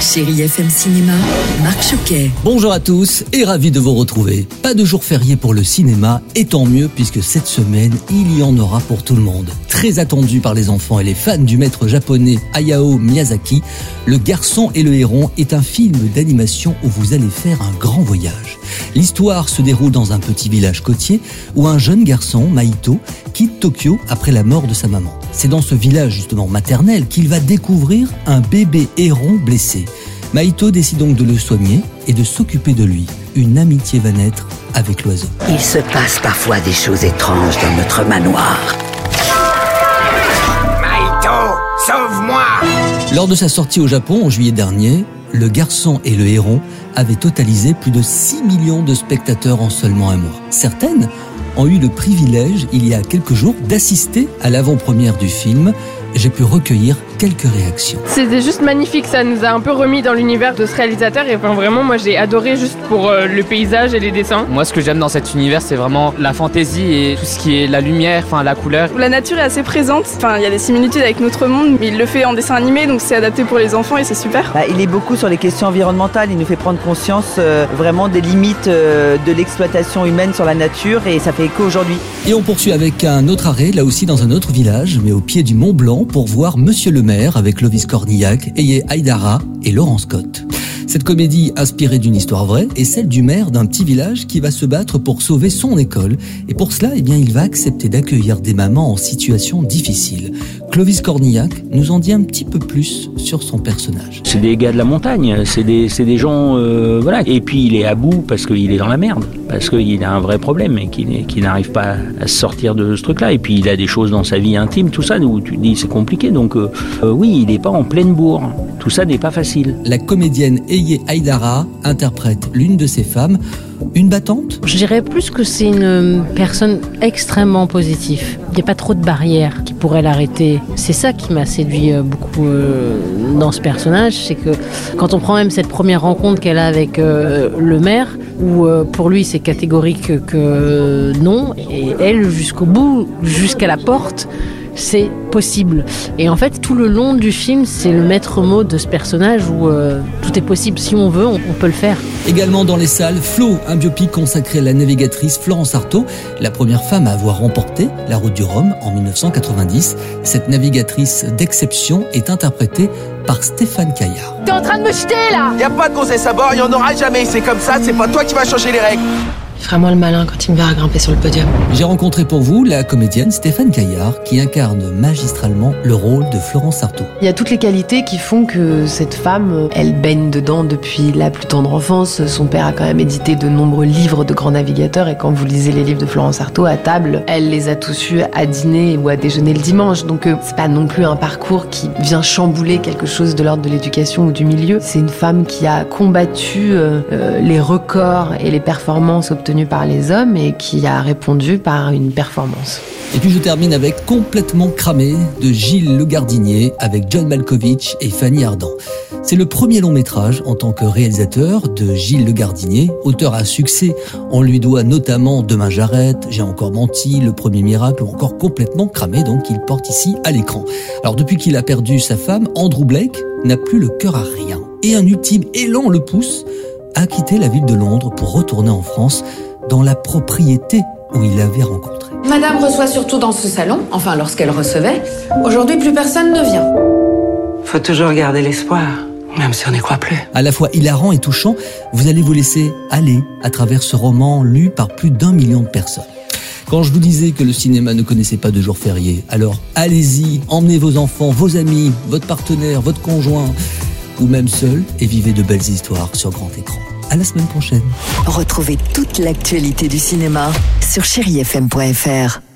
Chérie FM Cinéma, Marc Choquet. Bonjour à tous et ravi de vous retrouver. Pas de jour férié pour le cinéma et tant mieux puisque cette semaine, il y en aura pour tout le monde. Très attendu par les enfants et les fans du maître japonais Hayao Miyazaki, Le garçon et le héron est un film d'animation où vous allez faire un grand voyage. L'histoire se déroule dans un petit village côtier où un jeune garçon, Maito, quitte Tokyo après la mort de sa maman. C'est dans ce village justement maternel qu'il va découvrir un bébé héron blessé. Maito décide donc de le soigner et de s'occuper de lui. Une amitié va naître avec l'oiseau. Il se passe parfois des choses étranges dans notre manoir. Maito, sauve-moi Lors de sa sortie au Japon en juillet dernier, Le garçon et le héron avaient totalisé plus de 6 millions de spectateurs en seulement un mois. Certaines ont eu le privilège, il y a quelques jours, d'assister à l'avant-première du film. J'ai pu recueillir quelques réactions. C'était juste magnifique, ça nous a un peu remis dans l'univers de ce réalisateur et enfin, vraiment moi j'ai adoré juste pour euh, le paysage et les dessins. Moi ce que j'aime dans cet univers c'est vraiment la fantaisie et tout ce qui est la lumière, enfin la couleur. La nature est assez présente, enfin il y a des similitudes avec notre monde, mais il le fait en dessin animé donc c'est adapté pour les enfants et c'est super. Bah, il est beaucoup sur les questions environnementales, il nous fait prendre conscience euh, vraiment des limites euh, de l'exploitation humaine sur la nature et ça fait écho aujourd'hui. Et on poursuit avec un autre arrêt, là aussi dans un autre village, mais au pied du Mont Blanc, pour voir Monsieur le maire avec Lovis Cornillac, Eye Aydara et Laurent Scott. Cette comédie inspirée d'une histoire vraie est celle du maire d'un petit village qui va se battre pour sauver son école. Et pour cela, eh bien, il va accepter d'accueillir des mamans en situation difficile. Clovis Cornillac nous en dit un petit peu plus sur son personnage. C'est des gars de la montagne, c'est des, des gens, euh, voilà. Et puis il est à bout parce qu'il est dans la merde, parce qu'il a un vrai problème et qu'il n'arrive pas à sortir de ce truc-là. Et puis il a des choses dans sa vie intime, tout ça, où tu dis c'est compliqué. Donc euh, euh, oui, il n'est pas en pleine bourre. Tout ça n'est pas facile. La comédienne Eye Aydara interprète l'une de ces femmes, une battante? Je dirais plus que c'est une personne extrêmement positive. Il n'y a pas trop de barrières qui pourraient l'arrêter. C'est ça qui m'a séduit euh, beaucoup euh, dans ce personnage, c'est que quand on prend même cette première rencontre qu'elle a avec euh, le maire, où euh, pour lui c'est catégorique que non, et elle jusqu'au bout, jusqu'à la porte, c'est possible. Et en fait, tout le long du film, c'est le maître mot de ce personnage où euh, tout est possible. Si on veut, on, on peut le faire. Également dans les salles, Flo, un biopic consacré à la navigatrice Florence Artaud, la première femme à avoir remporté la route du Rhum en 1990. Cette navigatrice d'exception est interprétée par Stéphane Caillard. T'es en train de me jeter là Y a pas de conseil à bord, y en aura jamais, c'est comme ça, c'est pas toi qui vas changer les règles Il fera moins le malin quand il me verra grimper sur le podium. J'ai rencontré pour vous la comédienne Stéphane Caillard qui incarne magistralement le rôle de Florence Artaud. Il y a toutes les qualités qui font que cette femme, elle baigne dedans depuis la plus tendre enfance. Son père a quand même édité de nombreux livres de grands navigateurs et quand vous lisez les livres de Florence Artaud à table, elle les a tous eus à dîner ou à déjeuner le dimanche. Donc euh, c'est pas non plus un parcours qui vient chambouler quelque chose de l'ordre de l'éducation ou du milieu. C'est une femme qui a combattu euh, euh, les records et les performances obtenues par les hommes et qui a répondu par une performance. Et puis je termine avec Complètement cramé de Gilles Le Gardinier avec John Malkovich et Fanny Ardant. C'est le premier long métrage en tant que réalisateur de Gilles Le Gardinier, auteur à succès. On lui doit notamment Demain j'arrête, J'ai encore menti, Le premier miracle ou encore Complètement cramé, donc il porte ici à l'écran. Alors depuis qu'il a perdu sa femme, Andrew Blake n'a plus le cœur à rien. Et un ultime élan le pousse à quitter la ville de Londres pour retourner en France dans la propriété où il l'avait rencontré. Madame reçoit surtout dans ce salon, enfin lorsqu'elle recevait. Aujourd'hui, plus personne ne vient. Faut toujours garder l'espoir, même si on n'y croit plus. À la fois hilarant et touchant, vous allez vous laisser aller à travers ce roman lu par plus d'un million de personnes. Quand je vous disais que le cinéma ne connaissait pas de jour férié, alors allez-y, emmenez vos enfants, vos amis, votre partenaire, votre conjoint, ou même seul, et vivez de belles histoires sur grand écran. À la semaine prochaine. Retrouvez toute l'actualité du cinéma sur chérifm.fr.